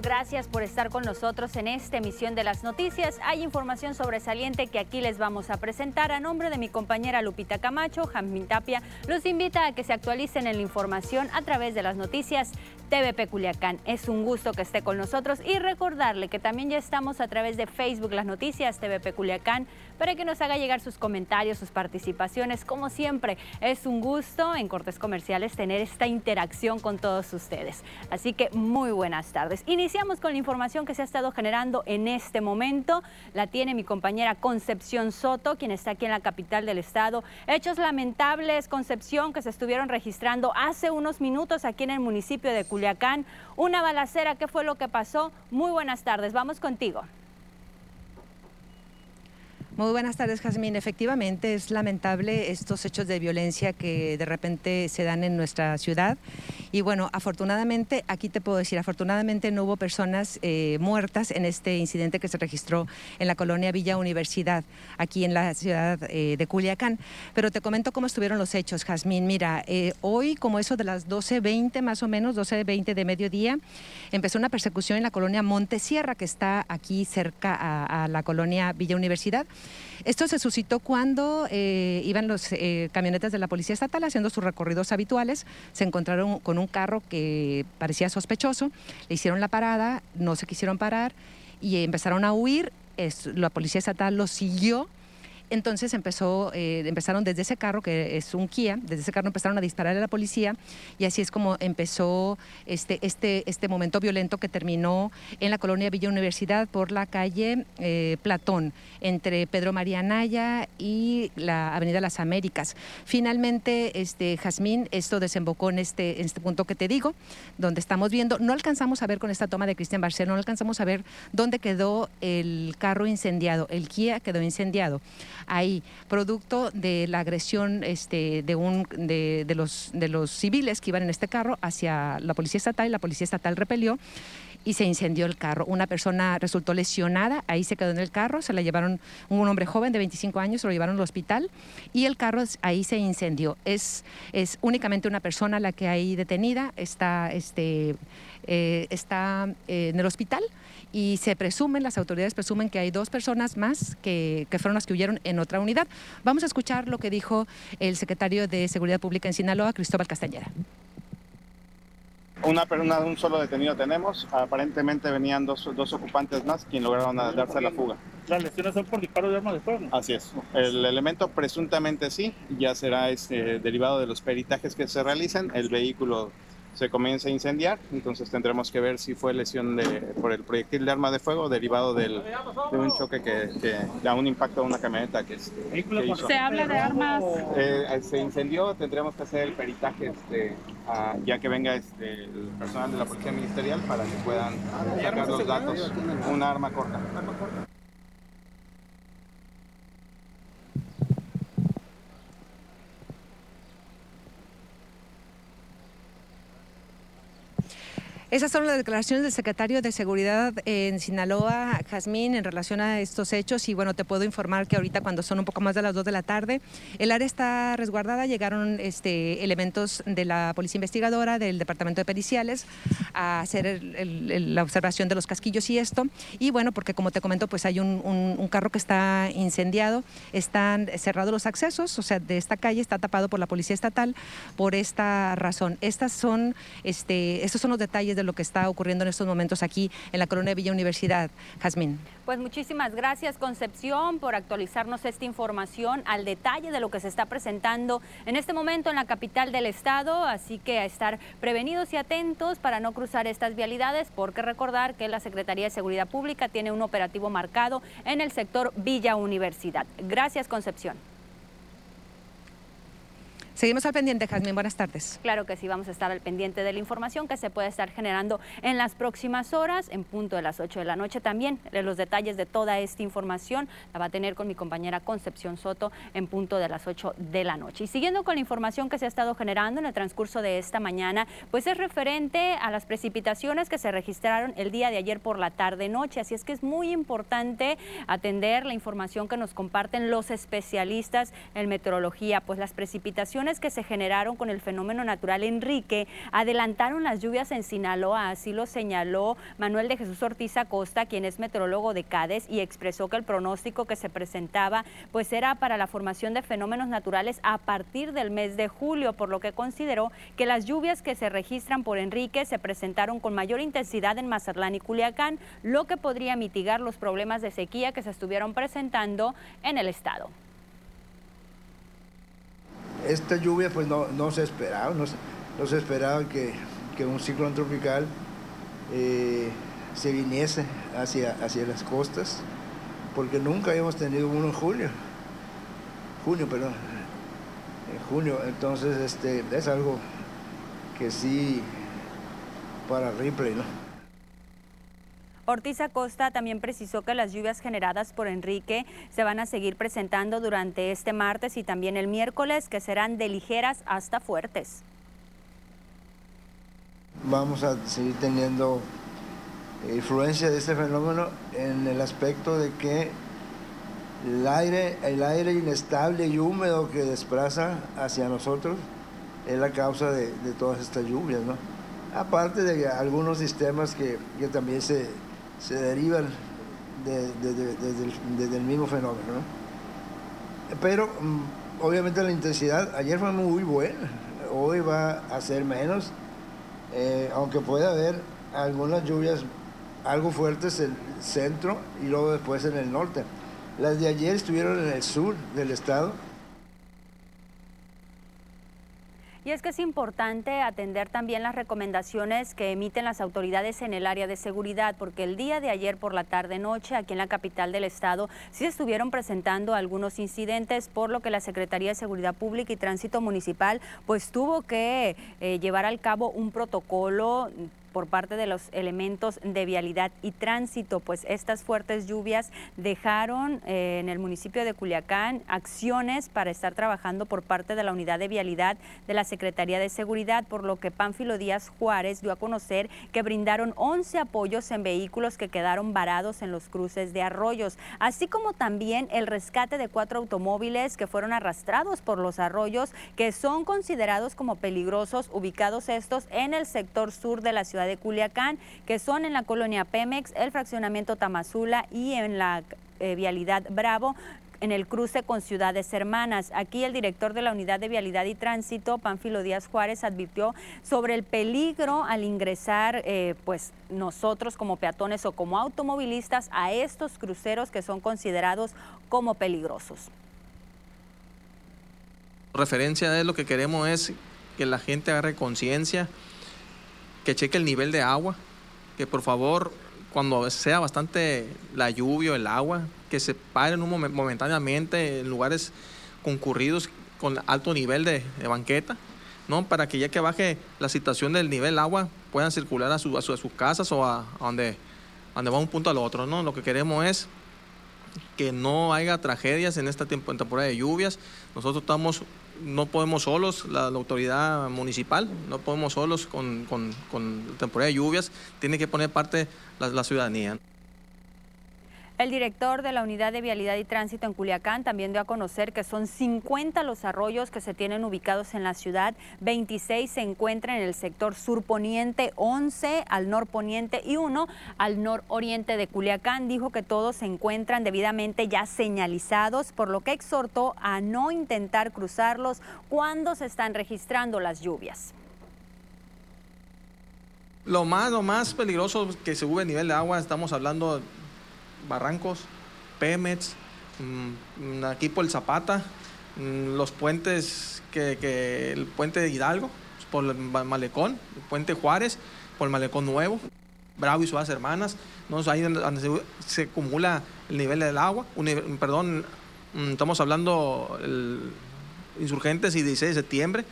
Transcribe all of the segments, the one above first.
Gracias por estar con nosotros en esta emisión de las noticias. Hay información sobresaliente que aquí les vamos a presentar. A nombre de mi compañera Lupita Camacho, Jamín Tapia, los invita a que se actualicen en la información a través de las noticias TVP Culiacán. Es un gusto que esté con nosotros y recordarle que también ya estamos a través de Facebook Las Noticias TVP Culiacán para que nos haga llegar sus comentarios, sus participaciones. Como siempre, es un gusto en Cortes Comerciales tener esta interacción con todos ustedes. Así que muy buenas tardes. Iniciamos con la información que se ha estado generando en este momento. La tiene mi compañera Concepción Soto, quien está aquí en la capital del estado. Hechos lamentables, Concepción, que se estuvieron registrando hace unos minutos aquí en el municipio de Culiacán. Una balacera, ¿qué fue lo que pasó? Muy buenas tardes, vamos contigo. Muy buenas tardes, Jazmín. Efectivamente, es lamentable estos hechos de violencia que de repente se dan en nuestra ciudad. Y bueno, afortunadamente, aquí te puedo decir, afortunadamente no hubo personas eh, muertas en este incidente que se registró en la colonia Villa Universidad, aquí en la ciudad eh, de Culiacán. Pero te comento cómo estuvieron los hechos, Jazmín. Mira, eh, hoy, como eso de las 12.20 más o menos, 12.20 de mediodía, empezó una persecución en la colonia Montesierra, que está aquí cerca a la colonia Villa Universidad. Esto se suscitó cuando eh, iban los eh, camionetas de la Policía Estatal haciendo sus recorridos habituales, se encontraron con un carro que parecía sospechoso, le hicieron la parada, no se quisieron parar y empezaron a huir, la Policía Estatal los siguió entonces empezó, eh, empezaron desde ese carro, que es un Kia, desde ese carro empezaron a disparar a la policía y así es como empezó este, este, este momento violento que terminó en la colonia Villa Universidad por la calle eh, Platón, entre Pedro María Naya y la Avenida Las Américas. Finalmente, este, Jazmín, esto desembocó en este, en este punto que te digo, donde estamos viendo, no alcanzamos a ver con esta toma de Cristian Barcelona, no alcanzamos a ver dónde quedó el carro incendiado, el Kia quedó incendiado ahí, producto de la agresión este, de, un, de, los, de los civiles que iban en este carro hacia la policía estatal y la policía estatal repelió y se incendió el carro. Una persona resultó lesionada, ahí se quedó en el carro, se la llevaron, un hombre joven de 25 años, se lo llevaron al hospital y el carro ahí se incendió. Es, es únicamente una persona la que hay detenida, está, este, eh, está eh, en el hospital y se presumen, las autoridades presumen que hay dos personas más que, que, fueron las que huyeron en otra unidad. Vamos a escuchar lo que dijo el secretario de Seguridad Pública en Sinaloa, Cristóbal Castañeda. Una persona, un solo detenido tenemos. Aparentemente venían dos, dos ocupantes más quien lograron darse la fuga. ¿Las lesiones son por disparo de arma de fuego? Así es. El elemento presuntamente sí, ya será este, derivado de los peritajes que se realicen. El vehículo se comienza a incendiar, entonces tendremos que ver si fue lesión de, por el proyectil de arma de fuego derivado del, de un choque que, da un impacto a una camioneta que, ¿Se habla de armas? Eh, se incendió, tendremos que hacer el peritaje este, ya que venga este, el personal de la Policía Ministerial para que puedan sacar los datos. Una arma corta. Esas son las declaraciones del secretario de Seguridad en Sinaloa, Jazmín, en relación a estos hechos. Y bueno, te puedo informar que ahorita cuando son un poco más de las 2 de la tarde, el área está resguardada. Llegaron este, elementos de la Policía Investigadora, del Departamento de Periciales, a hacer la observación de los casquillos y esto. Y bueno, porque como te comento, pues hay un, un, carro que está incendiado, están cerrados los accesos, o sea, de esta calle está tapado por la Policía Estatal por esta razón. Estas son, este, estos son los detalles de lo que está ocurriendo en estos momentos aquí en la colonia de Villa Universidad. Jazmín. Pues muchísimas gracias Concepción por actualizarnos esta información al detalle de lo que se está presentando en este momento en la capital del estado, así que a estar prevenidos y atentos para no cruzar estas vialidades, porque recordar que la Secretaría de Seguridad Pública tiene un operativo marcado en el sector Villa Universidad. Gracias Concepción. Seguimos al pendiente, Jazmín. Buenas tardes. Claro que sí, vamos a estar al pendiente de la información que se puede estar generando en las próximas horas, en punto de las 8 de la noche también. Los detalles de toda esta información la va a tener con mi compañera Concepción Soto en punto de las 8 de la noche. Y siguiendo con la información que se ha estado generando en el transcurso de esta mañana, pues es referente a las precipitaciones que se registraron el día de ayer por la tarde-noche. Así es que es muy importante atender la información que nos comparten los especialistas en meteorología, pues las precipitaciones que se generaron con el fenómeno natural Enrique adelantaron las lluvias en Sinaloa, así lo señaló Manuel de Jesús Ortiz Acosta, quien es meteorólogo de CADES y expresó que el pronóstico que se presentaba pues era para la formación de fenómenos naturales a partir del mes de julio, por lo que consideró que las lluvias que se registran por Enrique se presentaron con mayor intensidad en Mazatlán y Culiacán, lo que podría mitigar los problemas de sequía que se estuvieron presentando en el estado. Esta lluvia pues no, se esperaba, no, se esperaba que, un ciclón tropical eh, se viniese hacia, hacia las costas, porque nunca habíamos tenido uno en julio, junio, perdón, en junio, entonces este, es algo que sí para Ripley, ¿no? Ortiz Acosta también precisó que las lluvias generadas por Enrique se van a seguir presentando durante este martes y también el miércoles, que serán de ligeras hasta fuertes. Vamos a seguir teniendo influencia de este fenómeno en el aspecto de que el aire, el aire inestable y húmedo que desplaza hacia nosotros es la causa de, todas estas lluvias, ¿no? Aparte de algunos sistemas que también se, se derivan desde el mismo fenómeno. Pero mm, obviamente la intensidad ayer fue muy buena, hoy va a ser menos, eh, aunque puede haber algunas lluvias algo fuertes en el centro y luego después en el norte. Las de ayer estuvieron en el sur del estado Y es que es importante atender también las recomendaciones que emiten las autoridades en el área de seguridad, porque el día de ayer por la tarde-noche, aquí en la capital del estado, sí estuvieron presentando algunos incidentes, por lo que la Secretaría de Seguridad Pública y Tránsito Municipal pues tuvo que eh, llevar al cabo un protocolo por parte de los elementos de vialidad y tránsito, pues estas fuertes lluvias dejaron eh, en el municipio de Culiacán acciones para estar trabajando por parte de la unidad de vialidad de la Secretaría de Seguridad, por lo que Pánfilo Díaz Juárez dio a conocer que brindaron 11 apoyos en vehículos que quedaron varados en los cruces de arroyos, así como también el rescate de cuatro automóviles que fueron arrastrados por los arroyos que son considerados como peligrosos, ubicados estos en el sector sur de la ciudad de Culiacán, que son en la colonia Pemex, el fraccionamiento Tamazula y en la eh, vialidad Bravo en el cruce con ciudades hermanas. Aquí el director de la Unidad de Vialidad y Tránsito, Pánfilo Díaz Juárez, advirtió sobre el peligro al ingresar, eh, pues nosotros como peatones o como automovilistas, a estos cruceros que son considerados como peligrosos. Referencia de lo que queremos es que la gente agarre conciencia que cheque el nivel de agua, que por favor, cuando sea bastante la lluvia o el agua, que se paren un momentáneamente en lugares concurridos con alto nivel de, banqueta, ¿no? Para que ya que baje la situación del nivel agua, puedan circular a, sus casas o a, donde, donde va un punto al otro, ¿no? Lo que queremos es que no haya tragedias en esta temporada de lluvias. Nosotros estamos no podemos solos, la, autoridad municipal, no podemos solos con, con, con temporada de lluvias, tiene que poner parte la, la ciudadanía. El director de la Unidad de Vialidad y Tránsito en Culiacán también dio a conocer que son 50 los arroyos que se tienen ubicados en la ciudad, 26 se encuentran en el sector surponiente, 11 al norponiente y uno al nororiente de Culiacán. Dijo que todos se encuentran debidamente ya señalizados, por lo que exhortó a no intentar cruzarlos cuando se están registrando las lluvias. Lo más, lo más peligroso que se sube el nivel de agua, estamos hablando barrancos, Pemex, mm, aquí por el Zapata, mm, los puentes que, el puente de Hidalgo, por el Malecón, el puente Juárez, por el Malecón Nuevo, Bravo y sus hermanas, ¿no? ahí donde se, acumula el nivel del agua, perdón, mm, estamos hablando el, insurgentes y 16 de septiembre.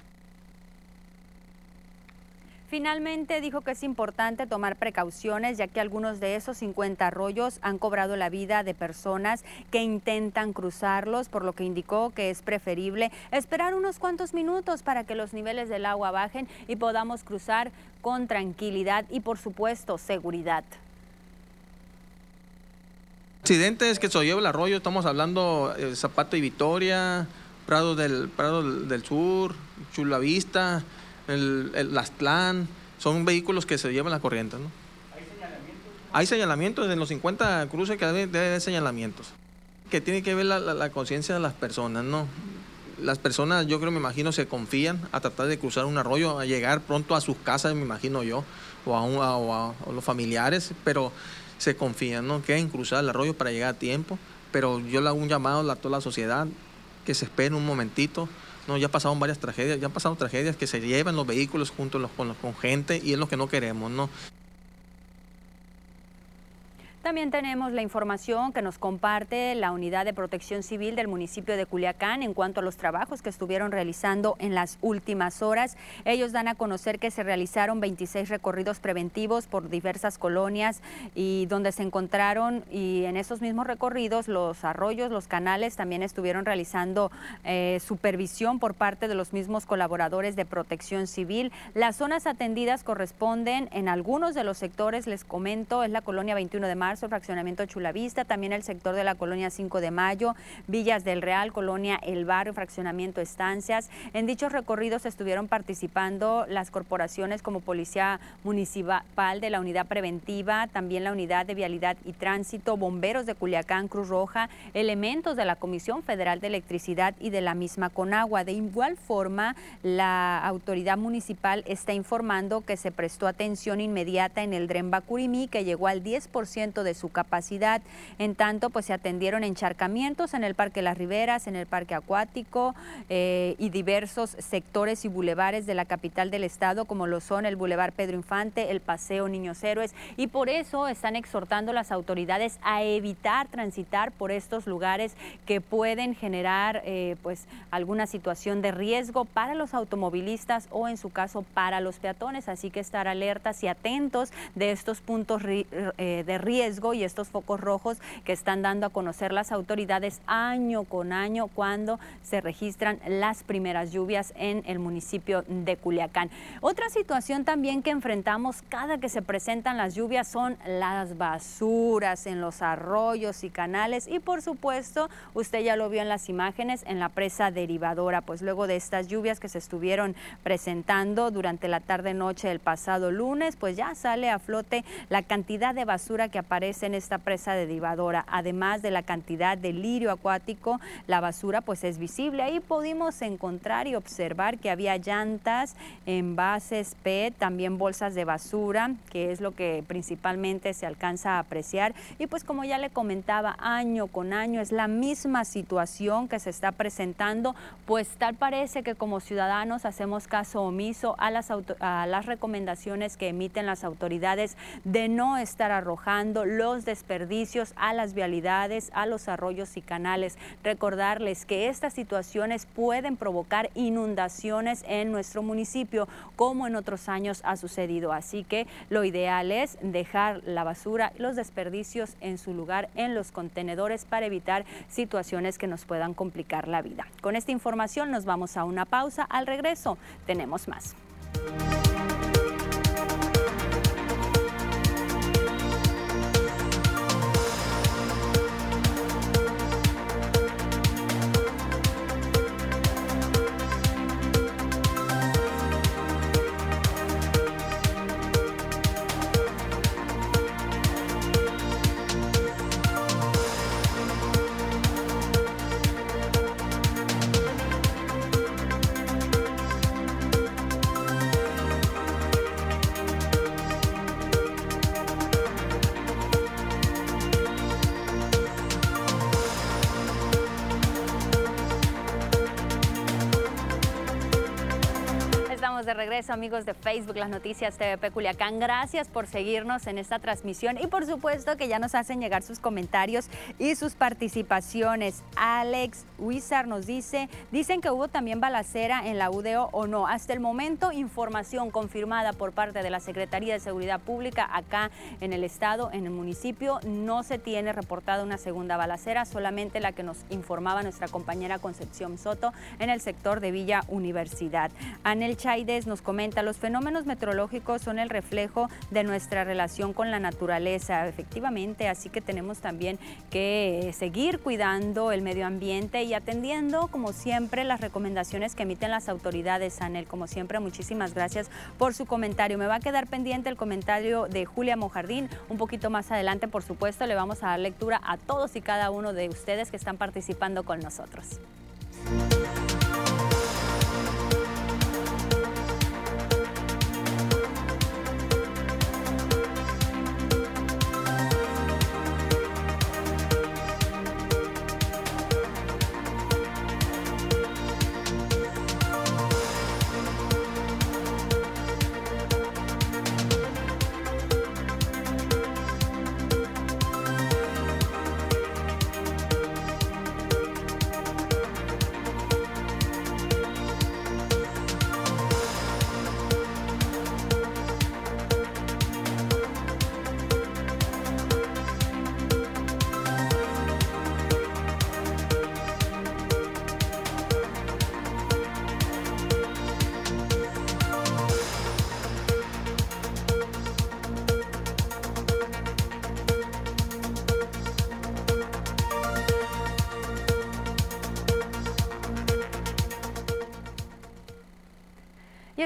Finalmente dijo que es importante tomar precauciones ya que algunos de esos 50 arroyos han cobrado la vida de personas que intentan cruzarlos, por lo que indicó que es preferible esperar unos cuantos minutos para que los niveles del agua bajen y podamos cruzar con tranquilidad y por supuesto seguridad. Accidentes que se lleva el arroyo, estamos hablando eh, Zapato y Vitoria, del, Prado del Sur, Chula Vista, el, el Aztlán, son vehículos que se llevan la corriente, ¿no? ¿Hay señalamientos? Hay señalamientos, en los 50 cruces que debe, haber señalamientos, que tiene que ver la, la conciencia de las personas, ¿no? las personas, yo creo, me imagino, se confían a tratar de cruzar un arroyo, a llegar pronto a sus casas, me imagino yo, o a, los familiares, pero se confían, ¿no? Quieren cruzar el arroyo para llegar a tiempo, pero yo le hago un llamado a toda la sociedad que se esperen un momentito. No, ya pasaron varias tragedias, ya han pasado tragedias que se llevan los vehículos junto con, con gente y es lo que no queremos, ¿no? También tenemos la información que nos comparte la Unidad de Protección Civil del municipio de Culiacán en cuanto a los trabajos que estuvieron realizando en las últimas horas. Ellos dan a conocer que se realizaron 26 recorridos preventivos por diversas colonias y donde se encontraron y en esos mismos recorridos los arroyos, los canales también estuvieron realizando eh, supervisión por parte de los mismos colaboradores de Protección Civil. Las zonas atendidas corresponden en algunos de los sectores, les comento, es la colonia 21 de marzo el fraccionamiento Chulavista, también el sector de la colonia 5 de Mayo, Villas del Real, colonia El Barrio, fraccionamiento Estancias. En dichos recorridos estuvieron participando las corporaciones como Policía Municipal de la Unidad Preventiva, también la Unidad de Vialidad y Tránsito, Bomberos de Culiacán, Cruz Roja, elementos de la Comisión Federal de Electricidad y de la misma Conagua. De igual forma, la autoridad municipal está informando que se prestó atención inmediata en el Dren Bacurimí, que llegó al 10% de su capacidad. En tanto, pues se atendieron encharcamientos en el Parque Las Riberas, en el Parque Acuático eh, y diversos sectores y bulevares de la capital del estado, como lo son el Boulevard Pedro Infante, el Paseo Niños Héroes, y por eso están exhortando las autoridades a evitar transitar por estos lugares que pueden generar eh, pues alguna situación de riesgo para los automovilistas o en su caso para los peatones. Así que estar alertas y atentos de estos puntos eh, de riesgo y estos focos rojos que están dando a conocer las autoridades año con año cuando se registran las primeras lluvias en el municipio de Culiacán. Otra situación también que enfrentamos cada que se presentan las lluvias son las basuras en los arroyos y canales y por supuesto usted ya lo vio en las imágenes en la presa derivadora, pues luego de estas lluvias que se estuvieron presentando durante la tarde noche del pasado lunes, pues ya sale a flote la cantidad de basura que aparece en esta presa derivadora. Además de la cantidad de lirio acuático, la basura pues es visible. Ahí pudimos encontrar y observar que había llantas, envases PET, también bolsas de basura, que es lo que principalmente se alcanza a apreciar. Y pues como ya le comentaba, año con año es la misma situación que se está presentando, pues tal parece que como ciudadanos hacemos caso omiso a las recomendaciones que emiten las autoridades de no estar arrojando los desperdicios a las vialidades, a los arroyos y canales. Recordarles que estas situaciones pueden provocar inundaciones en nuestro municipio, como en otros años ha sucedido. Así que lo ideal es dejar la basura y los desperdicios en su lugar en los contenedores para evitar situaciones que nos puedan complicar la vida. Con esta información nos vamos a una pausa. Al regreso tenemos más. De regreso, amigos de Facebook, las noticias TVP Culiacán. Gracias por seguirnos en esta transmisión y por supuesto que ya nos hacen llegar sus comentarios y sus participaciones. Alex Wizard nos dice, dicen que hubo también balacera en la UDO o no. Hasta el momento, información confirmada por parte de la Secretaría de Seguridad Pública acá en el estado, en el municipio, no se tiene reportada una segunda balacera, solamente la que nos informaba nuestra compañera Concepción Soto en el sector de Villa Universidad. Anel Chaides Nos comenta, los fenómenos meteorológicos son el reflejo de nuestra relación con la naturaleza, efectivamente, así que tenemos también que seguir cuidando el medio ambiente y atendiendo, como siempre, las recomendaciones que emiten las autoridades, Anel. Como siempre, muchísimas gracias por su comentario. Me va a quedar pendiente el comentario de Julia Mojardín. Un poquito más adelante, por supuesto, le vamos a dar lectura a todos y cada uno de ustedes que están participando con nosotros.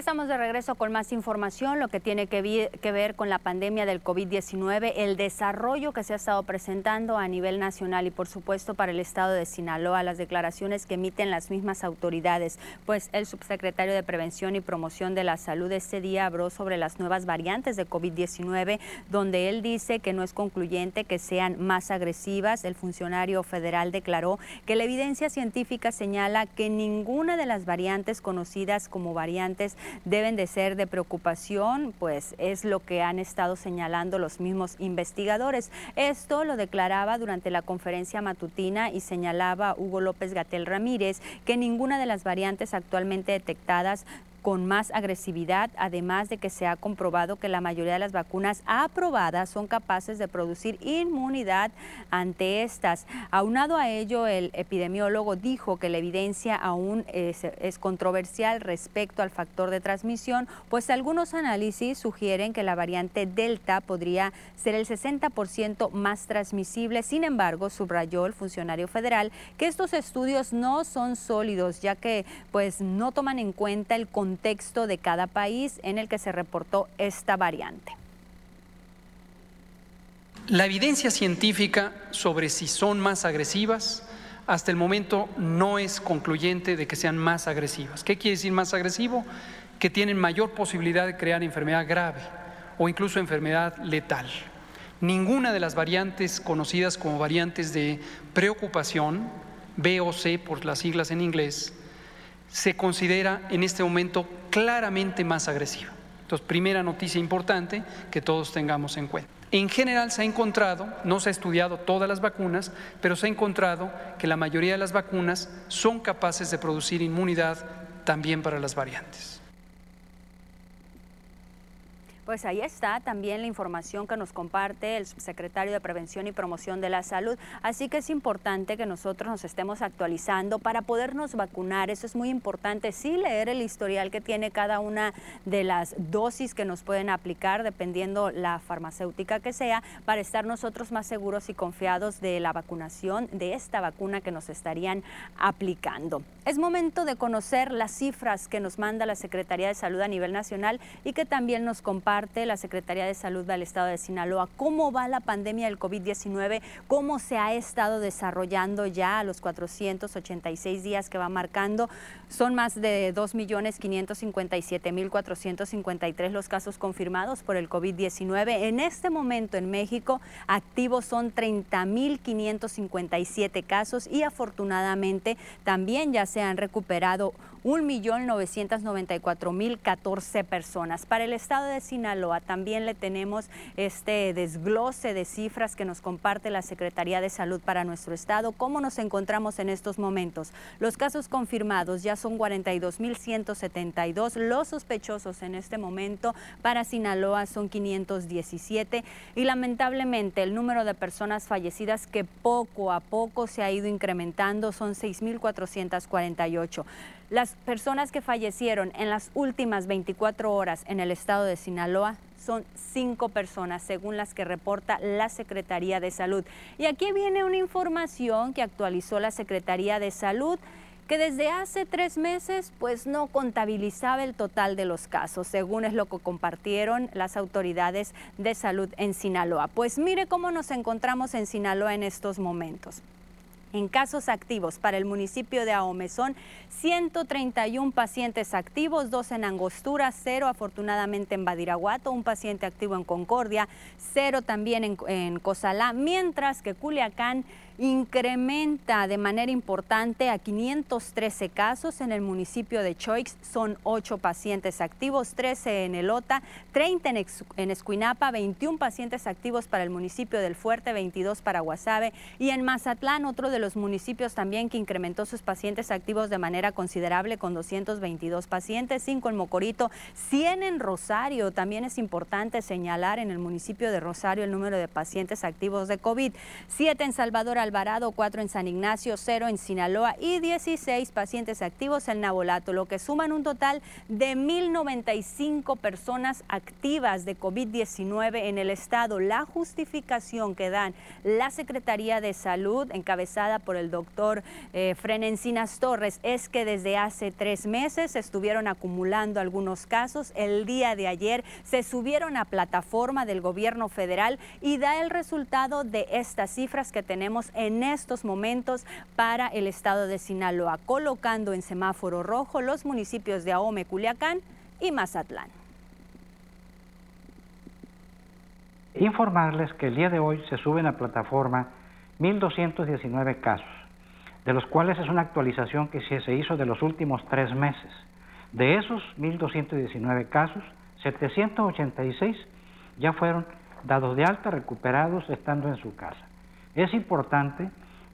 Estamos de regreso con más información, lo que tiene que, ver con la pandemia del COVID-19, el desarrollo que se ha estado presentando a nivel nacional y por supuesto para el estado de Sinaloa, las declaraciones que emiten las mismas autoridades. Pues el subsecretario de Prevención y Promoción de la Salud este día habló sobre las nuevas variantes de COVID-19, donde él dice que no es concluyente que sean más agresivas. El funcionario federal declaró que la evidencia científica señala que ninguna de las variantes conocidas como variantes deben de ser de preocupación, pues es lo que han estado señalando los mismos investigadores. Esto lo declaraba durante la conferencia matutina y señalaba Hugo López Gatel Ramírez que ninguna de las variantes actualmente detectadas con más agresividad, además de que se ha comprobado que la mayoría de las vacunas aprobadas son capaces de producir inmunidad ante estas. Aunado a ello, el epidemiólogo dijo que la evidencia aún es, controversial respecto al factor de transmisión, pues algunos análisis sugieren que la variante Delta podría ser el 60% más transmisible. Sin embargo, subrayó el funcionario federal que estos estudios no son sólidos, ya que pues no toman en cuenta el contexto contexto de cada país en el que se reportó esta variante. La evidencia científica sobre si son más agresivas hasta el momento no es concluyente de que sean más agresivas. ¿Qué quiere decir más agresivo? Que tienen mayor posibilidad de crear enfermedad grave o incluso enfermedad letal. Ninguna de las variantes conocidas como variantes de preocupación, B o C por las siglas en inglés, se considera en este momento claramente más agresiva. Entonces, primera noticia importante que todos tengamos en cuenta. En general se ha encontrado, no se ha estudiado todas las vacunas, pero se ha encontrado que la mayoría de las vacunas son capaces de producir inmunidad también para las variantes. Pues ahí está también la información que nos comparte el subsecretario de Prevención y Promoción de la Salud. Así que es importante que nosotros nos estemos actualizando para podernos vacunar. Eso es muy importante. Sí leer el historial que tiene cada una de las dosis que nos pueden aplicar, dependiendo la farmacéutica que sea, para estar nosotros más seguros y confiados de la vacunación, de esta vacuna que nos estarían aplicando. Es momento de conocer las cifras que nos manda la Secretaría de Salud a nivel nacional y que también nos comparte la Secretaría de Salud del Estado de Sinaloa. ¿Cómo va la pandemia del COVID-19? ¿Cómo se ha estado desarrollando ya a los 486 días que va marcando? Son más de 2.557.453 los casos confirmados por el COVID-19. En este momento en México activos son 30.557 casos y afortunadamente también ya se han recuperado 1.994.014 personas. Para el estado de Sinaloa también le tenemos este desglose de cifras que nos comparte la Secretaría de Salud para nuestro estado. ¿Cómo nos encontramos en estos momentos? Los casos confirmados ya son 42.172. Los sospechosos en este momento para Sinaloa son 517 y lamentablemente el número de personas fallecidas que poco a poco se ha ido incrementando son 6.448. Las personas que fallecieron en las últimas 24 horas en el estado de Sinaloa son cinco personas, según las que reporta la Secretaría de Salud. Y aquí viene una información que actualizó la Secretaría de Salud que desde hace tres meses pues no contabilizaba el total de los casos, según es lo que compartieron las autoridades de salud en Sinaloa. Pues mire cómo nos encontramos en Sinaloa en estos momentos. En casos activos para el municipio de Ahome son 131 pacientes activos, dos en Angostura, cero afortunadamente en Badiraguato, un paciente activo en Concordia, cero también en, en Cozalá, mientras que Culiacán incrementa de manera importante a 513 casos en el municipio de Choix. Son 8 pacientes activos, 13 en Elota, 30 en, Escuinapa, 21 pacientes activos para el municipio del Fuerte, 22 para Guasave y en Mazatlán, otro de los municipios también que incrementó sus pacientes activos de manera considerable con 222 pacientes, 5 en Mocorito, 100 en Rosario. También es importante señalar en el municipio de Rosario el número de pacientes activos de COVID, 7 en Salvador Alvarado, 4 en San Ignacio, 0 en Sinaloa y 16 pacientes activos en Nabolato, lo que suman un total de 1.095 personas activas de COVID-19 en el estado. La justificación que dan la Secretaría de Salud, encabezada por el doctor eh, Frenencinas Torres, es que desde hace tres meses estuvieron acumulando algunos casos. El día de ayer se subieron a plataforma del gobierno federal y da el resultado de estas cifras que tenemos en estos momentos para el estado de Sinaloa, colocando en semáforo rojo los municipios de Ahome, Culiacán y Mazatlán. Informarles que el día de hoy se suben a plataforma 1.219 casos, de los cuales es una actualización que se hizo de los últimos tres meses. De esos 1.219 casos, 786 ya fueron dados de alta, recuperados estando en su casa. Es importante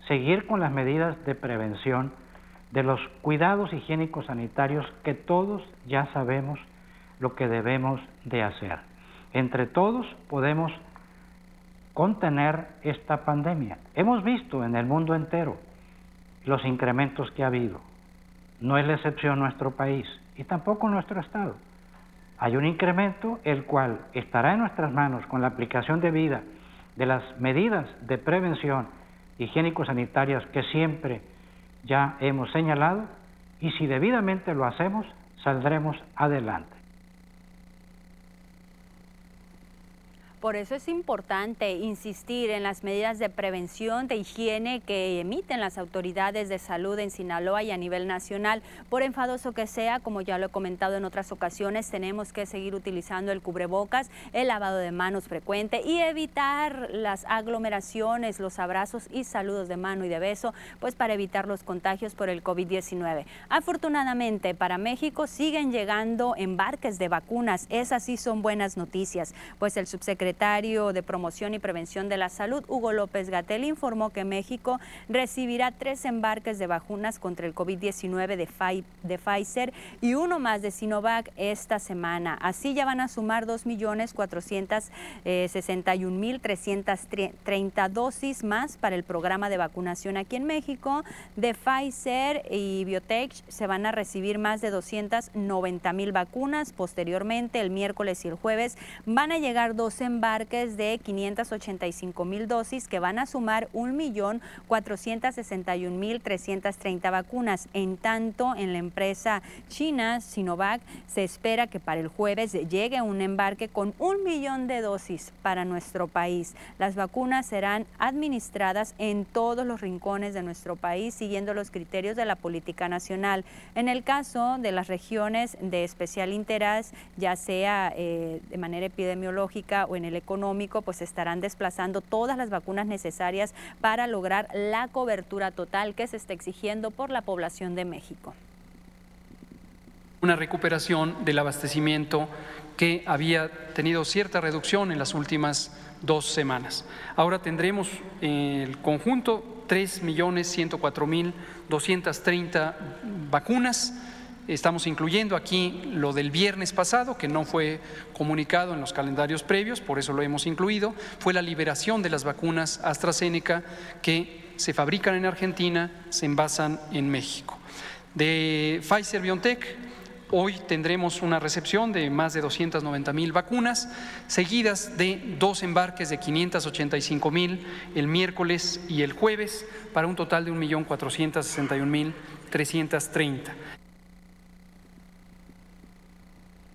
seguir con las medidas de prevención de los cuidados higiénicos sanitarios que todos ya sabemos lo que debemos de hacer. Entre todos podemos contener esta pandemia. Hemos visto en el mundo entero los incrementos que ha habido. No es la excepción nuestro país y tampoco nuestro Estado. Hay un incremento el cual estará en nuestras manos con la aplicación debida de las medidas de prevención higiénico-sanitarias que siempre ya hemos señalado y si debidamente lo hacemos, saldremos adelante. Por eso es importante insistir en las medidas de prevención, de higiene que emiten las autoridades de salud en Sinaloa y a nivel nacional. Por enfadoso que sea, como ya lo he comentado en otras ocasiones, tenemos que seguir utilizando el cubrebocas, el lavado de manos frecuente y evitar las aglomeraciones, los abrazos y saludos de mano y de beso, pues para evitar los contagios por el COVID-19. Afortunadamente para México siguen llegando embarques de vacunas. Esas sí son buenas noticias, pues el subsecretario secretario de Promoción y Prevención de la Salud, Hugo López Gatel, informó que México recibirá tres embarques de vacunas contra el COVID-19 de, de, Pfizer y uno más de Sinovac esta semana. Así ya van a sumar 2.461.330 dosis más para el programa de vacunación aquí en México. De Pfizer y Biotech se van a recibir más de 290.000 vacunas. Posteriormente, el miércoles y el jueves, van a llegar dos embarques embarques de 585 mil dosis que van a sumar 1.461.330 vacunas. En tanto, en la empresa china Sinovac se espera que para el jueves llegue un embarque con un millón de dosis para nuestro país. Las vacunas serán administradas en todos los rincones de nuestro país siguiendo los criterios de la política nacional. En el caso de las regiones de especial interés, ya sea eh, de manera epidemiológica o en el económico, pues estarán desplazando todas las vacunas necesarias para lograr la cobertura total que se está exigiendo por la población de México. Una recuperación del abastecimiento que había tenido cierta reducción en las últimas dos semanas. Ahora tendremos el conjunto 3.104.230 vacunas Estamos incluyendo aquí lo del viernes pasado, que no fue comunicado en los calendarios previos, por eso lo hemos incluido, fue la liberación de las vacunas AstraZeneca que se fabrican en Argentina, se envasan en México. De Pfizer BioNTech, hoy tendremos una recepción de más de 290 mil vacunas, seguidas de dos embarques de 585 mil el miércoles y el jueves, para un total de 1.461.330.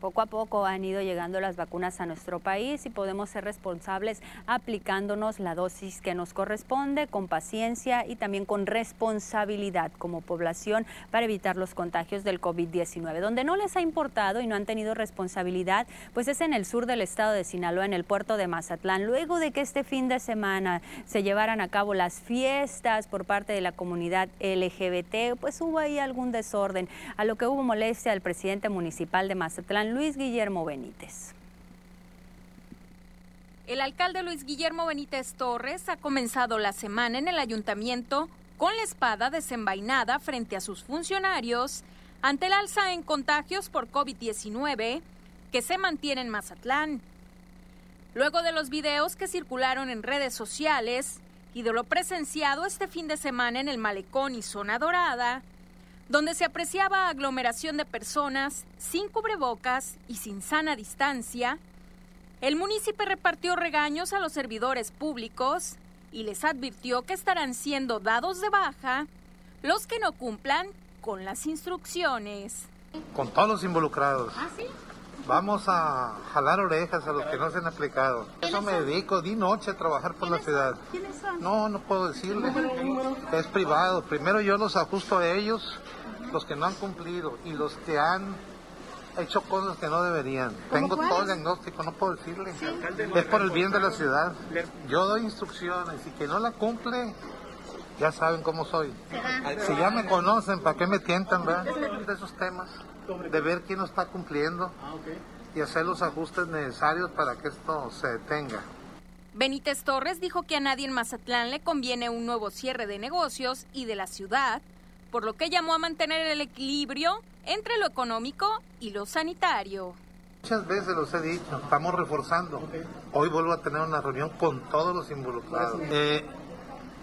Poco a poco han ido llegando las vacunas a nuestro país y podemos ser responsables aplicándonos la dosis que nos corresponde con paciencia y también con responsabilidad como población para evitar los contagios del COVID-19. Donde no les ha importado y no han tenido responsabilidad, pues es en el sur del estado de Sinaloa, en el puerto de Mazatlán. Luego de que este fin de semana se llevaran a cabo las fiestas por parte de la comunidad LGBT, pues hubo ahí algún desorden, a lo que hubo molestia al presidente municipal de Mazatlán, Luis Guillermo Benítez. El alcalde Luis Guillermo Benítez Torres ha comenzado la semana en el ayuntamiento con la espada desenvainada frente a sus funcionarios ante el alza en contagios por COVID-19 que se mantiene en Mazatlán. Luego de los videos que circularon en redes sociales y de lo presenciado este fin de semana en el malecón y zona dorada, donde se apreciaba aglomeración de personas sin cubrebocas y sin sana distancia, el municipio repartió regaños a los servidores públicos y les advirtió que estarán siendo dados de baja los que no cumplan con las instrucciones. Con todos los involucrados. ¿Ah, sí? Vamos a jalar orejas a los que no se han aplicado. Eso me dedico di noche a trabajar por la ciudad. ¿Quiénes son? No, no puedo decirle. Es privado. Primero yo los ajusto a ellos los que no han cumplido y los que han hecho cosas que no deberían. Tengo todo el diagnóstico, no puedo decirle. Es por el bien de la ciudad. Yo doy instrucciones y que no la cumple, ya saben cómo soy. Si ya me conocen, ¿para qué me tientan, verdad? De esos temas, de ver quién no está cumpliendo y hacer los ajustes necesarios para que esto se detenga. Benítez Torres dijo que a nadie en Mazatlán le conviene un nuevo cierre de negocios y de la ciudad por lo que llamó a mantener el equilibrio entre lo económico y lo sanitario. Muchas veces los he dicho, estamos reforzando. Hoy vuelvo a tener una reunión con todos los involucrados. Eh,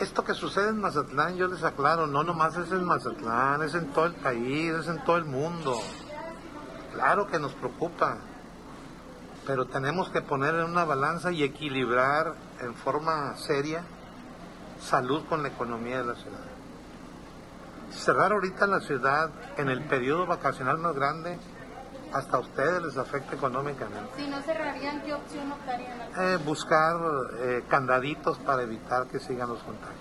esto que sucede en Mazatlán, yo les aclaro, no nomás es en Mazatlán, es en todo el país, es en todo el mundo. Claro que nos preocupa, pero tenemos que poner en una balanza y equilibrar en forma seria salud con la economía de la ciudad cerrar ahorita la ciudad en el periodo vacacional más grande, hasta a ustedes les afecta económicamente. Si no cerrarían, ¿qué opción optarían? Eh, buscar eh, candaditos para evitar que sigan los contagios.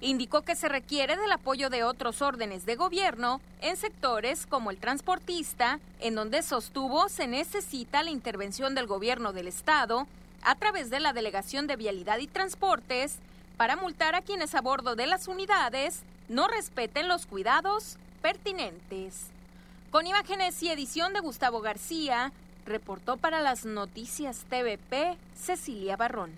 Indicó que se requiere del apoyo de otros órdenes de gobierno en sectores como el transportista, en donde sostuvo se necesita la intervención del gobierno del Estado a través de la Delegación de Vialidad y Transportes para multar a quienes a bordo de las unidades no respeten los cuidados pertinentes. Con imágenes y edición de Gustavo García, reportó para las noticias TVP Cecilia Barrón.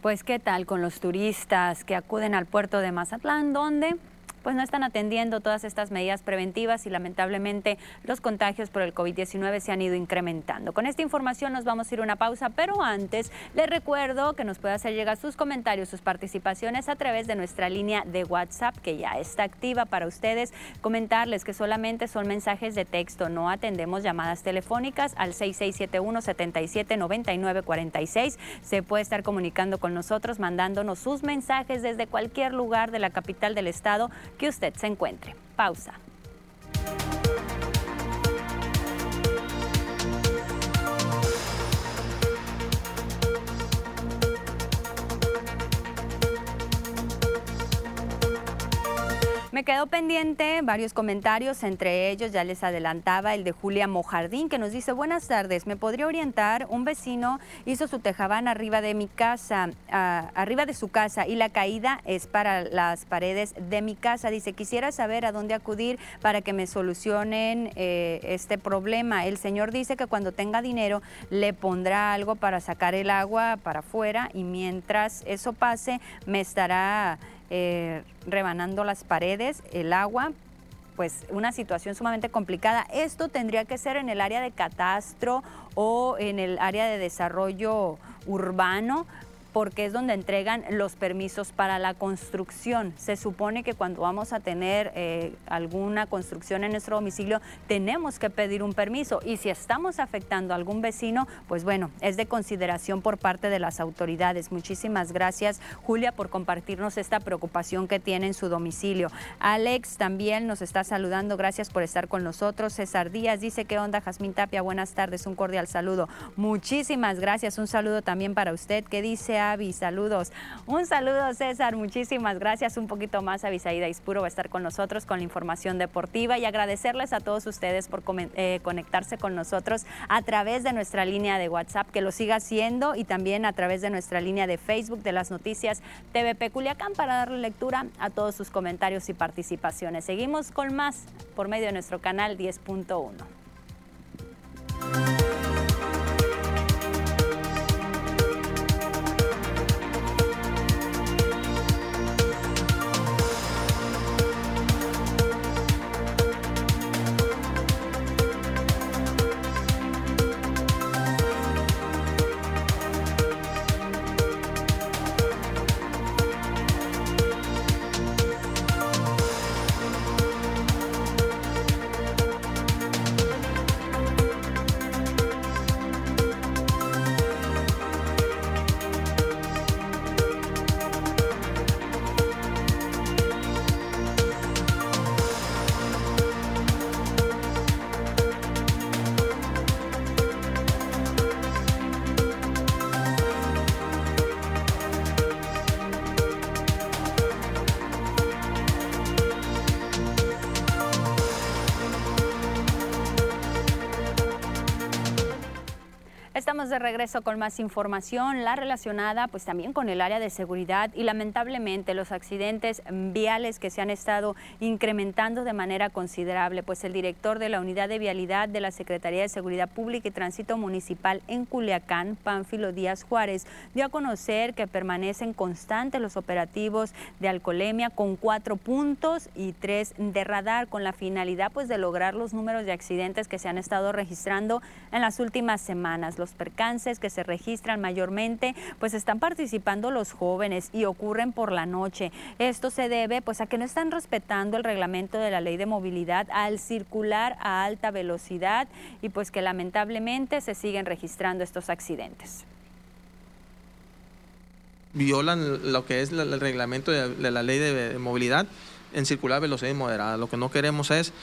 Pues qué tal con los turistas que acuden al puerto de Mazatlán, donde pues no están atendiendo todas estas medidas preventivas y lamentablemente los contagios por el COVID-19 se han ido incrementando. Con esta información nos vamos a ir a una pausa, pero antes les recuerdo que nos puede hacer llegar sus comentarios, sus participaciones a través de nuestra línea de WhatsApp que ya está activa para ustedes. Comentarles que solamente son mensajes de texto, no atendemos llamadas telefónicas al 6671 779946. Se puede estar comunicando con nosotros mandándonos sus mensajes desde cualquier lugar de la capital del estado que usted se encuentre. Pausa. Me quedó pendiente varios comentarios, entre ellos ya les adelantaba el de Julia Mojardín, que nos dice, buenas tardes, ¿me podría orientar? Un vecino hizo su tejabán arriba de mi casa, arriba de su casa, y la caída es para las paredes de mi casa. Dice, quisiera saber a dónde acudir para que me solucionen eh, este problema. El señor dice que cuando tenga dinero le pondrá algo para sacar el agua para afuera y mientras eso pase me estará eh, rebanando las paredes, el agua, pues una situación sumamente complicada. Esto tendría que ser en el área de catastro o en el área de desarrollo urbano porque es donde entregan los permisos para la construcción. Se supone que cuando vamos a tener eh, alguna construcción en nuestro domicilio, tenemos que pedir un permiso y si estamos afectando a algún vecino, pues bueno, es de consideración por parte de las autoridades. Muchísimas gracias, Julia, por compartirnos esta preocupación que tiene en su domicilio. Alex también nos está saludando, gracias por estar con nosotros. César Díaz dice, ¿qué onda, Jazmín Tapia? Buenas tardes, un cordial saludo. Muchísimas gracias, un saludo también para usted. ¿Qué dice Avi? Saludos. Un saludo, César, muchísimas gracias. Un poquito más, Avisaída Ispuro va a estar con nosotros con la información deportiva y agradecerles a todos ustedes por eh, conectarse con nosotros a través de nuestra línea de WhatsApp, que lo siga haciendo y también a través de nuestra línea de Facebook de las noticias TVP Culiacán para darle lectura a todos sus comentarios y participaciones. Seguimos con más por medio de nuestro canal 10.1. regreso con más información, la relacionada pues también con el área de seguridad y lamentablemente los accidentes viales que se han estado incrementando de manera considerable, pues el director de la Unidad de Vialidad de la Secretaría de Seguridad Pública y Tránsito Municipal en Culiacán, Pánfilo Díaz Juárez, dio a conocer que permanecen constantes los operativos de alcoholemia con cuatro puntos y tres de radar con la finalidad pues de lograr los números de accidentes que se han estado registrando en las últimas semanas. Los percances que se registran mayormente, pues están participando los jóvenes y ocurren por la noche. Esto se debe pues a que no están respetando el reglamento de la ley de movilidad al circular a alta velocidad y pues que lamentablemente se siguen registrando estos accidentes violan lo que es el reglamento de, la ley de movilidad en circular a velocidad moderada. Lo que no queremos es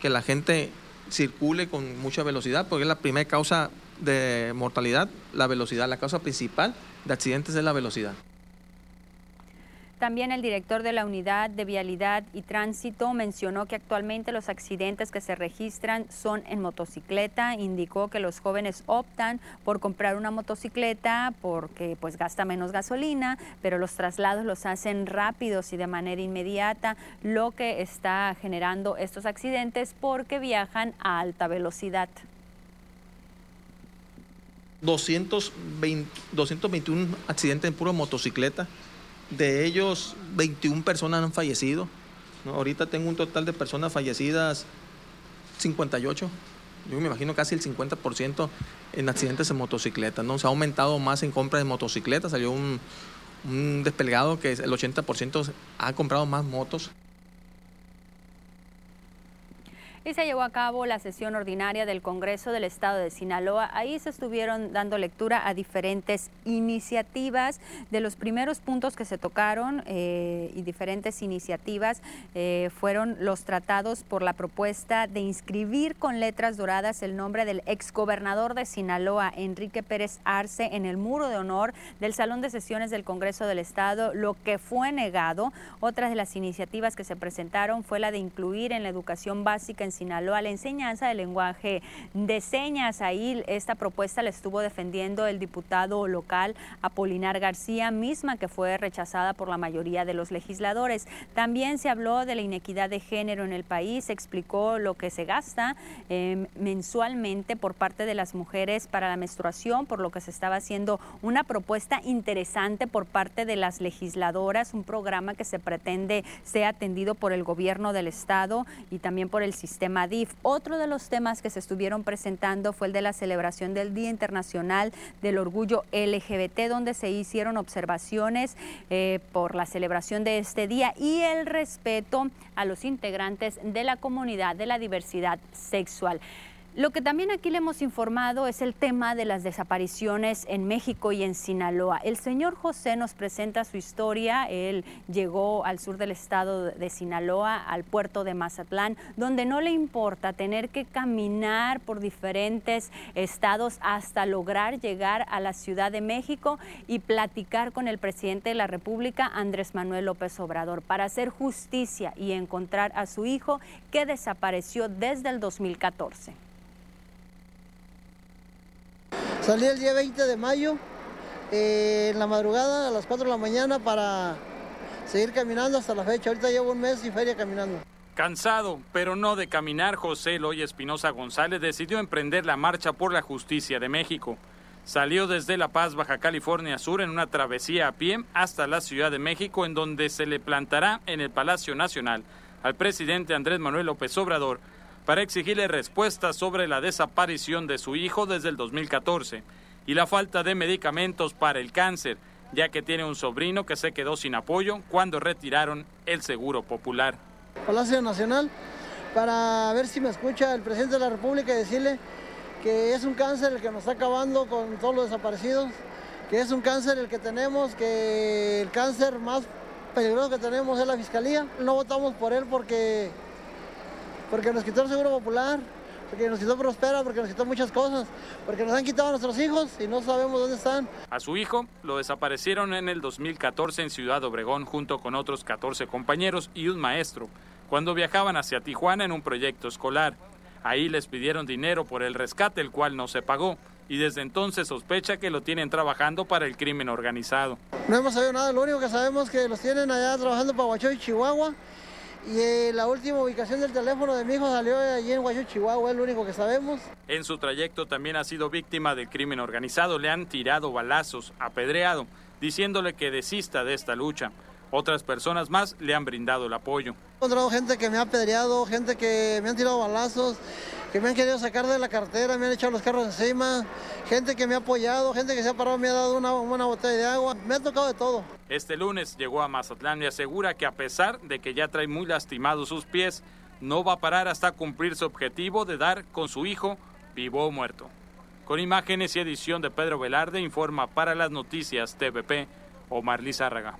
que la gente circule con mucha velocidad, porque es la primera causa de mortalidad, la velocidad. La causa principal de accidentes es la velocidad. También el director de la Unidad de Vialidad y Tránsito mencionó que actualmente los accidentes que se registran son en motocicleta. Indicó que los jóvenes optan por comprar una motocicleta porque pues gasta menos gasolina, pero los traslados los hacen rápidos y de manera inmediata, lo que está generando estos accidentes porque viajan a alta velocidad. 220, 221 accidentes en pura motocicleta. De ellos, 21 personas han fallecido. Ahorita tengo un total de personas fallecidas 58. Yo me imagino casi el 50% en accidentes en motocicleta. ¿no? Se ha aumentado más en compra de motocicletas. Salió un, un desplegado que el 80% ha comprado más motos. Y se llevó a cabo la sesión ordinaria del Congreso del Estado de Sinaloa. Ahí se estuvieron dando lectura a diferentes iniciativas. De los primeros puntos que se tocaron eh, y diferentes iniciativas eh, fueron los tratados por la propuesta de inscribir con letras doradas el nombre del exgobernador de Sinaloa, Enrique Pérez Arce, en el muro de honor del Salón de Sesiones del Congreso del Estado, lo que fue negado. Otra de las iniciativas que se presentaron fue la de incluir en la educación básica Sinaloa la enseñanza del lenguaje de señas. Ahí esta propuesta la estuvo defendiendo el diputado local Apolinar García, misma que fue rechazada por la mayoría de los legisladores. También se habló de la inequidad de género en el país, explicó lo que se gasta em, mensualmente por parte de las mujeres para la menstruación, por lo que se estaba haciendo una propuesta interesante por parte de las legisladoras, un programa que se pretende sea atendido por el gobierno del estado y también por el sistema Otro de los temas que se estuvieron presentando fue el de la celebración del Día Internacional del Orgullo LGBT, donde se hicieron observaciones eh, por la celebración de este día y el respeto a los integrantes de la comunidad de la diversidad sexual. Lo que también aquí le hemos informado es el tema de las desapariciones en México y en Sinaloa. El señor José nos presenta su historia. Él llegó al sur del estado de Sinaloa, al puerto de Mazatlán, donde no le importa tener que caminar por diferentes estados hasta lograr llegar a la Ciudad de México y platicar con el presidente de la República, Andrés Manuel López Obrador, para hacer justicia y encontrar a su hijo que desapareció desde el 2014. Salí el día 20 de mayo, eh, en la madrugada, a las 4 de la mañana, para seguir caminando hasta la fecha. Ahorita llevo un mes y feria caminando. Cansado, pero no de caminar, José Eloy Espinosa González decidió emprender la marcha por la justicia de México. Salió desde La Paz, Baja California Sur, en una travesía a pie hasta la Ciudad de México, en donde se le plantará en el Palacio Nacional al presidente Andrés Manuel López Obrador para exigirle respuestas sobre la desaparición de su hijo desde el 2014 y la falta de medicamentos para el cáncer, ya que tiene un sobrino que se quedó sin apoyo cuando retiraron el Seguro Popular. Palacio Nacional, para ver si me escucha el presidente de la República y decirle que es un cáncer el que nos está acabando con todos los desaparecidos, que es un cáncer el que tenemos, que el cáncer más peligroso que tenemos es la fiscalía. No votamos por él porque porque nos quitó el Seguro Popular, porque nos quitó Prospera, porque nos quitó muchas cosas, porque nos han quitado a nuestros hijos y no sabemos dónde están. A su hijo lo desaparecieron en el 2014 en Ciudad Obregón junto con otros 14 compañeros y un maestro, cuando viajaban hacia Tijuana en un proyecto escolar. Ahí les pidieron dinero por el rescate, el cual no se pagó, y desde entonces sospecha que lo tienen trabajando para el crimen organizado. No hemos sabido nada, lo único que sabemos es que los tienen allá trabajando para Huachoy, Chihuahua, y eh, la última ubicación del teléfono de mi hijo salió allí en Guayú, Chihuahua, es lo único que sabemos. En su trayecto también ha sido víctima del crimen organizado. Le han tirado balazos, apedreado, diciéndole que desista de esta lucha. Otras personas más le han brindado el apoyo. He encontrado gente que me ha apedreado, gente que me han tirado balazos, que me han querido sacar de la cartera, me han echado los carros encima, gente que me ha apoyado, gente que se ha parado, me ha dado una, una botella de agua, me ha tocado de todo. Este lunes llegó a Mazatlán y asegura que a pesar de que ya trae muy lastimados sus pies, no va a parar hasta cumplir su objetivo de dar con su hijo vivo o muerto. Con imágenes y edición de Pedro Velarde, informa para las noticias TVP Omar Lizárraga.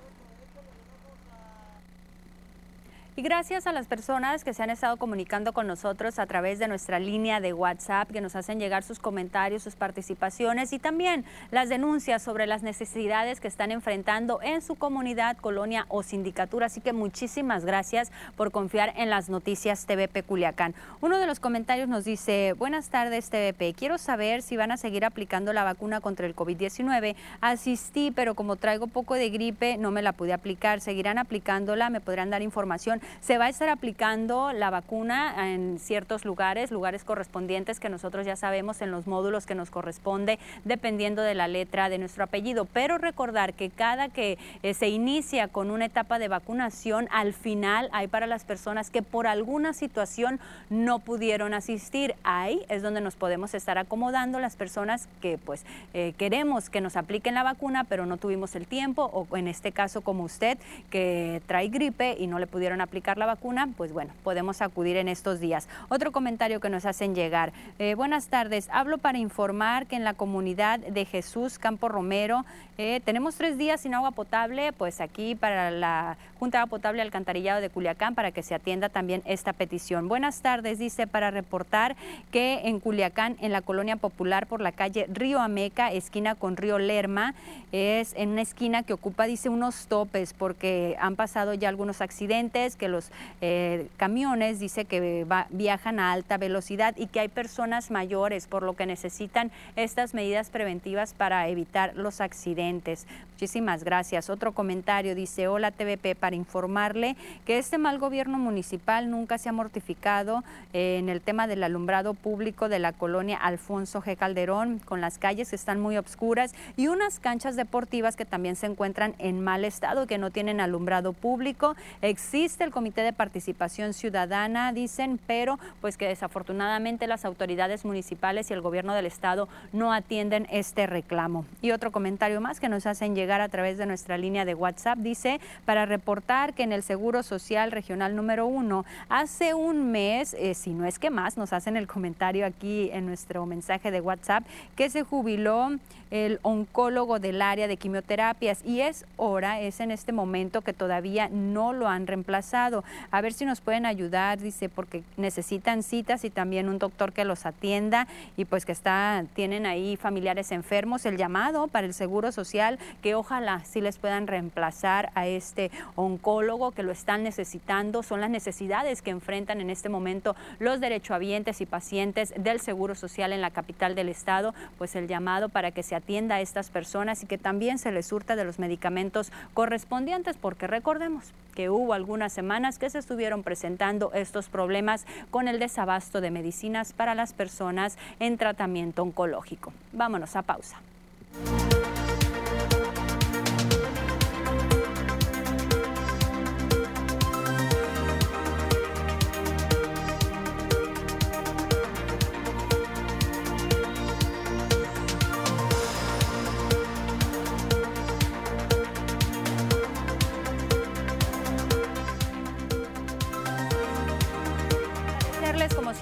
Gracias a las personas que se han estado comunicando con nosotros a través de nuestra línea de WhatsApp, que nos hacen llegar sus comentarios, sus participaciones y también las denuncias sobre las necesidades que están enfrentando en su comunidad, colonia o sindicatura. Así que muchísimas gracias por confiar en las noticias TVP Culiacán. Uno de los comentarios nos dice, buenas tardes TVP, quiero saber si van a seguir aplicando la vacuna contra el COVID-19. Asistí, pero como traigo poco de gripe, no me la pude aplicar. ¿Seguirán aplicándola? ¿Me podrán dar información? Se va a estar aplicando la vacuna en ciertos lugares, lugares correspondientes que nosotros ya sabemos en los módulos que nos corresponde, dependiendo de la letra de nuestro apellido. Pero recordar que cada que eh, se inicia con una etapa de vacunación, al final hay para las personas que por alguna situación no pudieron asistir. Ahí es donde nos podemos estar acomodando las personas que pues eh, queremos que nos apliquen la vacuna, pero no tuvimos el tiempo, o en este caso como usted, que trae gripe y no le pudieron aplicar la vacuna, pues bueno, podemos acudir en estos días. Otro comentario que nos hacen llegar. Eh, buenas tardes, hablo para informar que en la comunidad de Jesús Campo Romero eh, tenemos tres días sin agua potable, pues aquí para la Junta de Agua Potable Alcantarillado de Culiacán para que se atienda también esta petición. Buenas tardes, dice, para reportar que en Culiacán, en la colonia popular por la calle Río Ameca, esquina con Río Lerma, es en una esquina que ocupa, dice, unos topes porque han pasado ya algunos accidentes que los eh, camiones dice que viajan a alta velocidad y que hay personas mayores, por lo que necesitan estas medidas preventivas para evitar los accidentes. Muchísimas gracias. Otro comentario dice, hola TVP, para informarle que este mal gobierno municipal nunca se ha mortificado eh, en el tema del alumbrado público de la colonia Alfonso G. Calderón, con las calles que están muy obscuras y unas canchas deportivas que también se encuentran en mal estado, que no tienen alumbrado público. Existe el Comité de Participación Ciudadana, dicen, pero pues que desafortunadamente las autoridades municipales y el gobierno del estado no atienden este reclamo. Y otro comentario más que nos hacen llegar a través de nuestra línea de WhatsApp dice, para reportar que en el Seguro Social Regional número uno, hace un mes, eh, si no es que más, nos hacen el comentario aquí en nuestro mensaje de WhatsApp, que se jubiló el oncólogo del área de quimioterapias y es hora, es en este momento que todavía no lo han reemplazado. A ver si nos pueden ayudar, dice, porque necesitan citas y también un doctor que los atienda y pues que está, tienen ahí familiares enfermos, el llamado para el Seguro Social, que ojalá sí les puedan reemplazar a este oncólogo que lo están necesitando, son las necesidades que enfrentan en este momento los derechohabientes y pacientes del Seguro Social en la capital del estado, pues el llamado para que se atienda a estas personas y que también se les surta de los medicamentos correspondientes, porque recordemos que hubo algunas semanas que se estuvieron presentando estos problemas con el desabasto de medicinas para las personas en tratamiento oncológico. Vámonos a pausa.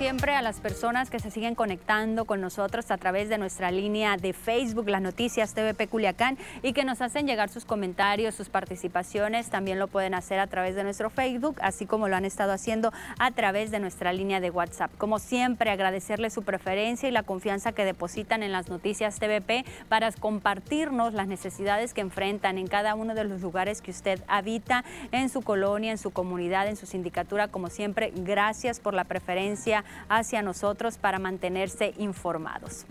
Siempre a las personas que se siguen conectando con nosotros a través de nuestra línea de Facebook, las noticias TVP Culiacán, y que nos hacen llegar sus comentarios, sus participaciones. También lo pueden hacer a través de nuestro Facebook, así como lo han estado haciendo a través de nuestra línea de WhatsApp. Como siempre, agradecerle su preferencia y la confianza que depositan en las noticias TVP para compartirnos las necesidades que enfrentan en cada uno de los lugares que usted habita, en su colonia, en su comunidad, en su sindicatura. Como siempre, gracias por la preferencia hacia nosotros para mantenerse informados.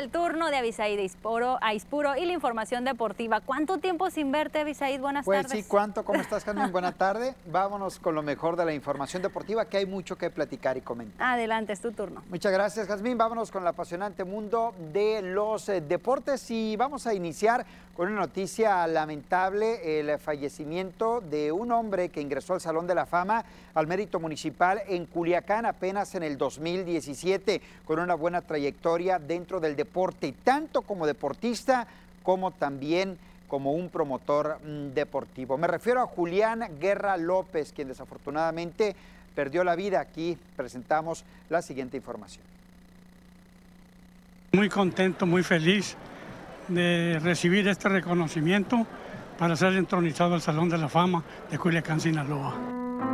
El turno de Avisaid Ispuro, Aispuro y la información deportiva. ¿Cuánto tiempo sin verte, Avisaid? Buenas pues tardes. sí, ¿cuánto? ¿Cómo estás, Carmen? Buena tarde. Vámonos con lo mejor de la información deportiva, que hay mucho que platicar y comentar. Adelante, es tu turno. Muchas gracias, Jazmín. Vámonos con el apasionante mundo de los eh, deportes y vamos a iniciar con una noticia lamentable, el fallecimiento de un hombre que ingresó al Salón de la Fama al mérito municipal en Culiacán apenas en el 2017, con una buena trayectoria dentro del deporte, tanto como deportista como también como un promotor mm, deportivo. Me refiero a Julián Guerra López, quien desafortunadamente perdió la vida. Aquí presentamos la siguiente información. Muy contento, muy feliz de recibir este reconocimiento para ser entronizado al Salón de la Fama de Culiacán, Sinaloa.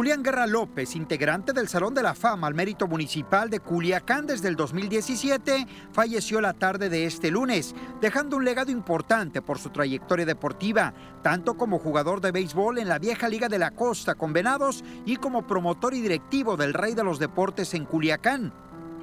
Julián Guerra López, integrante del Salón de la Fama al Mérito Municipal de Culiacán desde el 2017, falleció la tarde de este lunes, dejando un legado importante por su trayectoria deportiva, tanto como jugador de béisbol en la vieja Liga de la Costa con Venados y como promotor y directivo del Rey de los Deportes en Culiacán.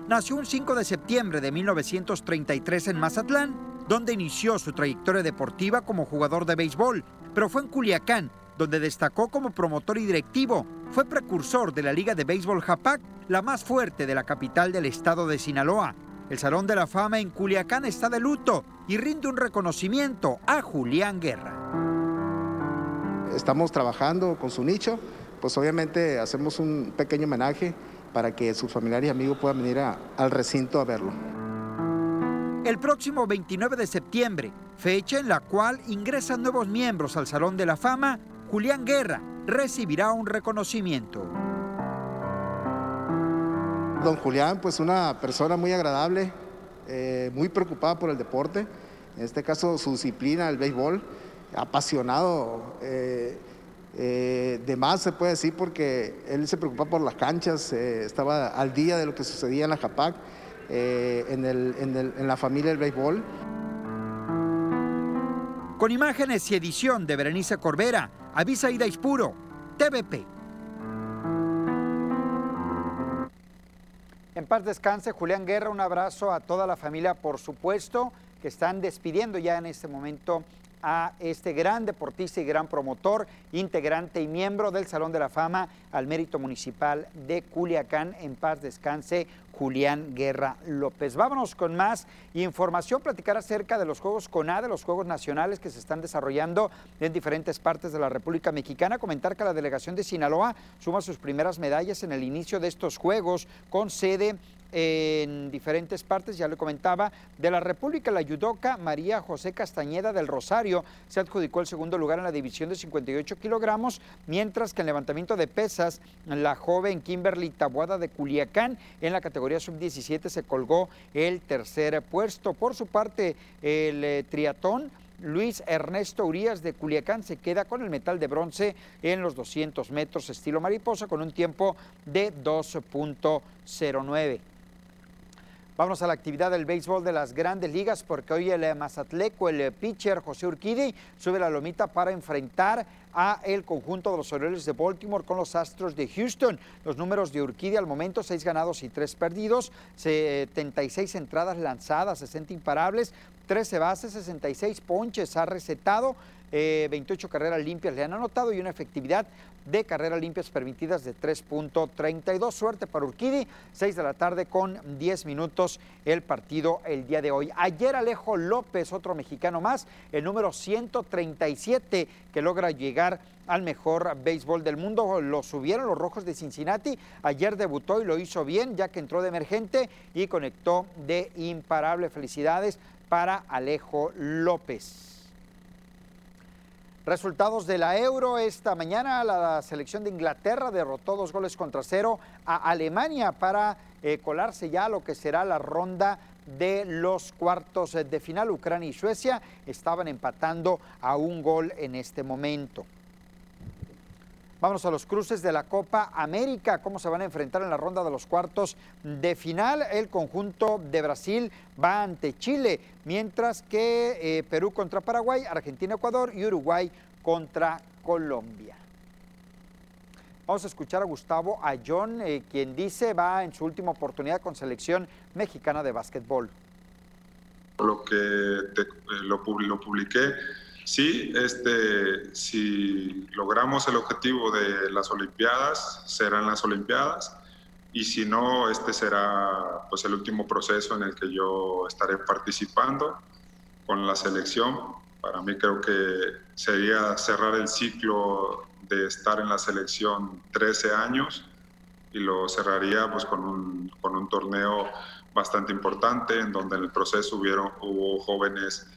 Nació un 5 de septiembre de 1933 en Mazatlán, donde inició su trayectoria deportiva como jugador de béisbol, pero fue en Culiacán donde destacó como promotor y directivo. Fue precursor de la Liga de Béisbol Japac, la más fuerte de la capital del estado de Sinaloa. El Salón de la Fama en Culiacán está de luto y rinde un reconocimiento a Julián Guerra. Estamos trabajando con su nicho, pues obviamente hacemos un pequeño homenaje para que sus familiares y amigos puedan venir al recinto a verlo. El próximo 29 de septiembre, fecha en la cual ingresan nuevos miembros al Salón de la Fama, Julián Guerra recibirá un reconocimiento. Don Julián, pues una persona muy agradable, eh, muy preocupada por el deporte, en este caso su disciplina, el béisbol, apasionado, eh, eh, de más se puede decir porque él se preocupaba por las canchas, estaba al día de lo que sucedía en la JAPAC, en, en la familia del béisbol. Con imágenes y edición de Berenice Corbera, Avisa Ida Ispuro, TVP. En paz descanse, Julián Guerra, un abrazo a toda la familia, por supuesto, que están despidiendo ya en este momento a este gran deportista y gran promotor, integrante y miembro del Salón de la Fama al Mérito Municipal de Culiacán. En paz descanse, Julián Guerra López. Vámonos con más información, platicar acerca de los Juegos CONADE, los Juegos Nacionales que se están desarrollando en diferentes partes de la República Mexicana. Comentar que la delegación de Sinaloa suma sus primeras medallas en el inicio de estos Juegos con sede en diferentes partes, ya le comentaba, de la República, la yudoca María José Castañeda del Rosario se adjudicó el segundo lugar en la división de 58 kilogramos, mientras que en levantamiento de pesas, la joven Kimberly Tabuada de Culiacán en la categoría sub-17 se colgó el tercer puesto. Por su parte, el eh, triatón Luis Ernesto Urias de Culiacán se queda con el metal de bronce en los 200 metros estilo mariposa con un tiempo de 2.09. Vamos a la actividad del béisbol de las grandes ligas porque hoy el Mazatleco, el pitcher José Urquidi, sube la lomita para enfrentar a el conjunto de los Orioles de Baltimore con los Astros de Houston. Los números de Urquidi al momento, 6 ganados y 3 perdidos, 76 entradas lanzadas, 60 imparables, 13 bases, 66 ponches ha recetado, 28 eh, carreras limpias le han anotado y una efectividad de carreras limpias permitidas de 3.32. Suerte para Urquidi, 6 de la tarde con 10 minutos el partido el día de hoy. Ayer Alejo López, otro mexicano más, el número 137 que logra llegar al mejor béisbol del mundo. Lo subieron los Rojos de Cincinnati. Ayer debutó y lo hizo bien ya que entró de emergente y conectó de imparable. Felicidades para Alejo López. Resultados de la Euro esta mañana, la selección de Inglaterra derrotó dos goles contra cero a Alemania para eh, colarse ya a lo que será la ronda de los cuartos de final. Ucrania y Suecia estaban empatando a un gol en este momento. Vamos a los cruces de la Copa América, cómo se van a enfrentar en la ronda de los cuartos de final. El conjunto de Brasil va ante Chile, mientras que eh, Perú contra Paraguay, Argentina, Ecuador y Uruguay contra Colombia. Vamos a escuchar a Gustavo Ayón, eh, quien dice va en su última oportunidad con selección mexicana de básquetbol. Lo que eh, lo publiqué Sí, este, si logramos el objetivo de las Olimpiadas, serán las Olimpiadas y si no, este será pues el último proceso en el que yo estaré participando con la selección. Para mí creo que sería cerrar el ciclo de estar en la selección 13 años y lo cerraría pues con un, con un torneo bastante importante en donde en el proceso hubieron, hubo jóvenes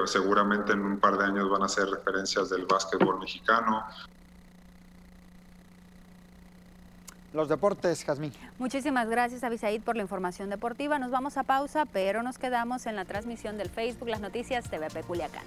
que seguramente en un par de años van a ser referencias del básquetbol mexicano. Los deportes, Jazmín. Muchísimas gracias, Abisaid, por la información deportiva. Nos vamos a pausa, pero nos quedamos en la transmisión del Facebook Las Noticias TVP Culiacán.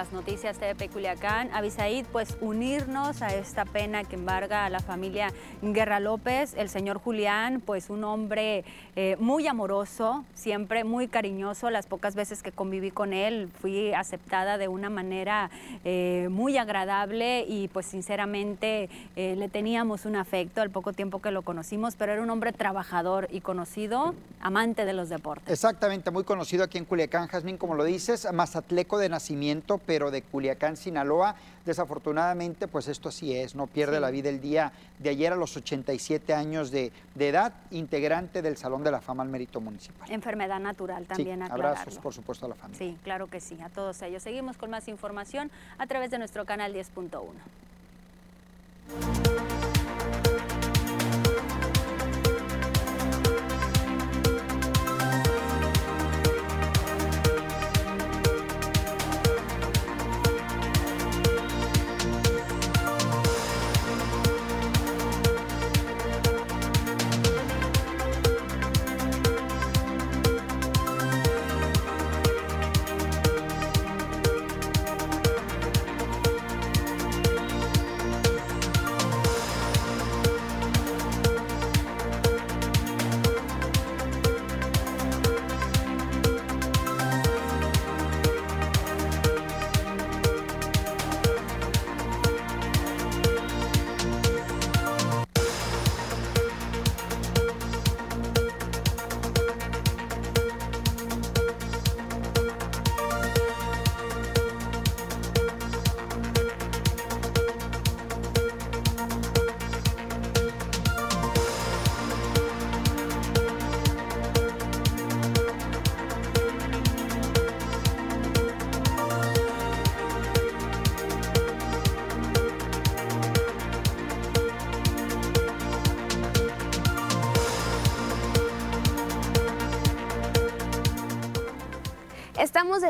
Las noticias TVP Culiacán. Avisaid, pues unirnos a esta pena que embarga a la familia Guerra López. El señor Julián, pues un hombre eh, muy amoroso, siempre muy cariñoso. Las pocas veces que conviví con él fui aceptada de una manera eh, muy agradable y pues sinceramente eh, le teníamos un afecto al poco tiempo que lo conocimos, pero era un hombre trabajador y conocido, amante de los deportes. Exactamente, muy conocido aquí en Culiacán, Jazmín, como lo dices, mazatleco de nacimiento, pero de Culiacán, Sinaloa. Desafortunadamente, pues esto así es, no pierde la vida el día de ayer a los 87 años de, edad, integrante del Salón de la Fama al Mérito Municipal. Enfermedad natural también, sí, Abrazos, por supuesto, a la familia. Sí, claro que sí, a todos ellos. Seguimos con más información a través de nuestro canal 10.1.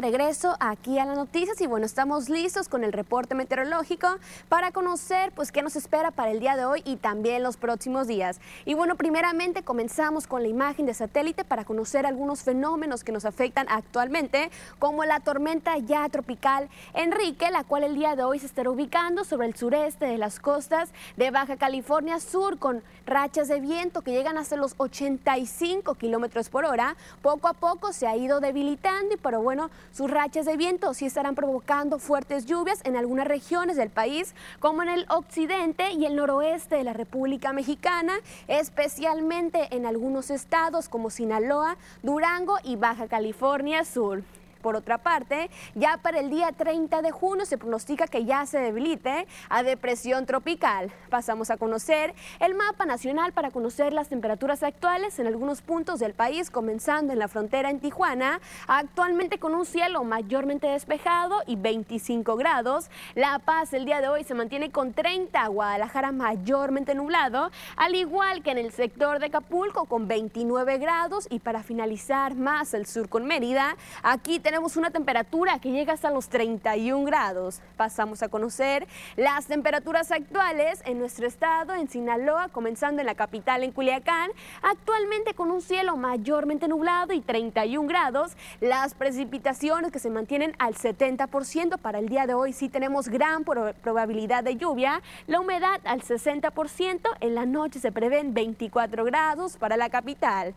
regreso aquí a las noticias y bueno, estamos listos con el reporte meteorológico para conocer pues qué nos espera para el día de hoy y también los próximos días. Y bueno, primeramente comenzamos con la imagen de satélite para conocer algunos fenómenos que nos afectan actualmente, como la tormenta ya tropical Enrique, la cual el día de hoy se estará ubicando sobre el sureste de las costas de Baja California Sur con rachas de viento que llegan hasta los 85 kilómetros por hora. Poco a poco se ha ido debilitando pero bueno, sus rachas de viento sí estarán provocando fuertes lluvias en algunas regiones del país, como en el occidente y el noroeste de la República Mexicana, especialmente en algunos estados como Sinaloa, Durango y Baja California Sur. Por otra parte, ya para el día 30 de junio se pronostica que ya se debilite a depresión tropical. Pasamos a conocer el mapa nacional para conocer las temperaturas actuales en algunos puntos del país, comenzando en la frontera en Tijuana, actualmente con un cielo mayormente despejado y 25 grados. La Paz el día de hoy se mantiene con 30, Guadalajara mayormente nublado, al igual que en el sector de Acapulco con 29 grados y para finalizar más el sur con Mérida, aquí una temperatura que llega hasta los 31 grados. Pasamos a conocer las temperaturas actuales en nuestro estado, en Sinaloa, comenzando en la capital, en Culiacán, actualmente con un cielo mayormente nublado y 31 grados. Las precipitaciones que se mantienen al 70% para el día de hoy sí tenemos gran probabilidad de lluvia. La humedad al 60%, en la noche se prevén 24 grados para la capital.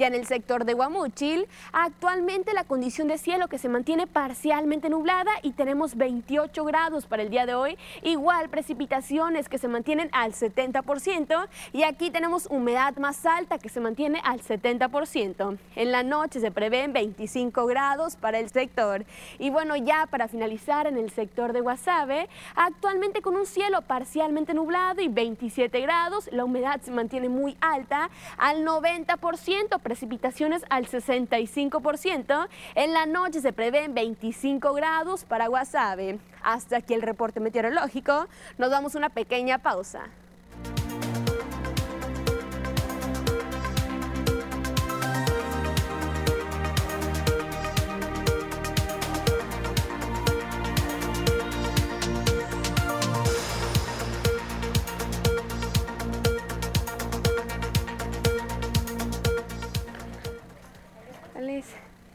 Ya en el sector de Guamúchil, actualmente la condición de cielo que se mantiene parcialmente nublada y tenemos 28 grados para el día de hoy. Igual precipitaciones que se mantienen al 70% y aquí tenemos humedad más alta que se mantiene al 70%. En la noche se prevén 25 grados para el sector. Y bueno, ya para finalizar en el sector de Guasave, actualmente con un cielo parcialmente nublado y 27 grados, la humedad se mantiene muy alta al 90% precipitaciones al 65%. En la noche se prevén 25 grados para Guasave. Hasta aquí el reporte meteorológico. Nos damos una pequeña pausa.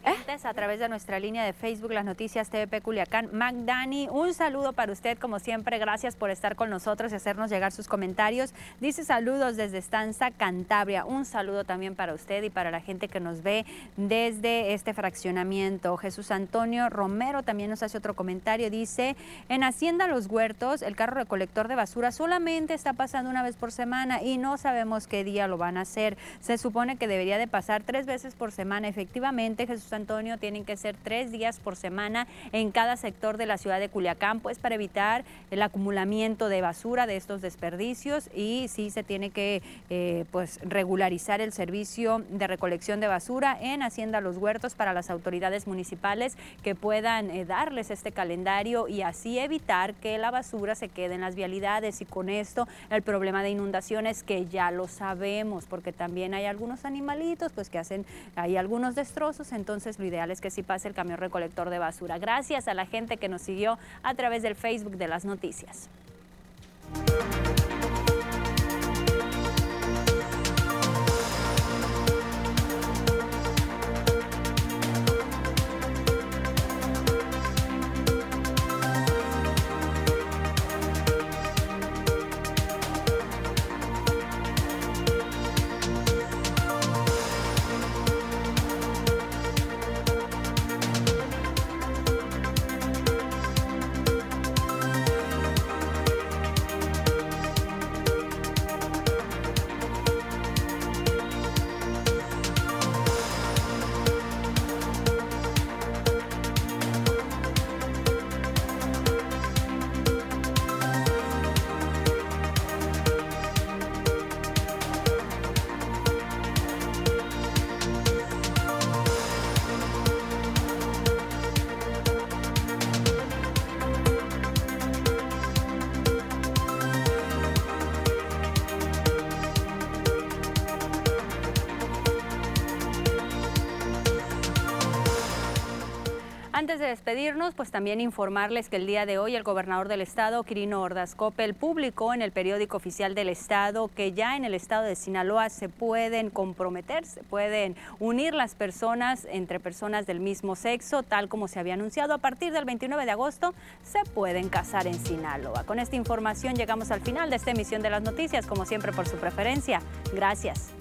え a través de nuestra línea de Facebook, las noticias TVP Culiacán. Magdani, un saludo para usted, como siempre. Gracias por estar con nosotros y hacernos llegar sus comentarios. Dice saludos desde Estanza, Cantabria. Un saludo también para usted y para la gente que nos ve desde este fraccionamiento. Jesús Antonio Romero también nos hace otro comentario. Dice, en Hacienda Los Huertos, el carro recolector de basura solamente está pasando una vez por semana y no sabemos qué día lo van a hacer. Se supone que debería de pasar tres veces por semana. Efectivamente, Jesús Antonio, tienen que ser tres días por semana en cada sector de la ciudad de Culiacán, pues para evitar el acumulamiento de basura de estos desperdicios y sí se tiene que eh, pues regularizar el servicio de recolección de basura en Hacienda Los Huertos para las autoridades municipales que puedan eh, darles este calendario y así evitar que la basura se quede en las vialidades. Y con esto el problema de inundaciones que ya lo sabemos porque también hay algunos animalitos pues que hacen hay algunos destrozos. Entonces ideal es que sí pase el camión recolector de basura. Gracias a la gente que nos siguió a través del Facebook de las noticias. Despedirnos, pues también informarles que el día de hoy el gobernador del estado, Quirino Ordaz Coppel, publicó en el periódico oficial del estado que ya en el estado de Sinaloa se pueden comprometer, se pueden unir las personas entre personas del mismo sexo, tal como se había anunciado. A partir del 29 de agosto se pueden casar en Sinaloa. Con esta información llegamos al final de esta emisión de las noticias, como siempre por su preferencia. Gracias.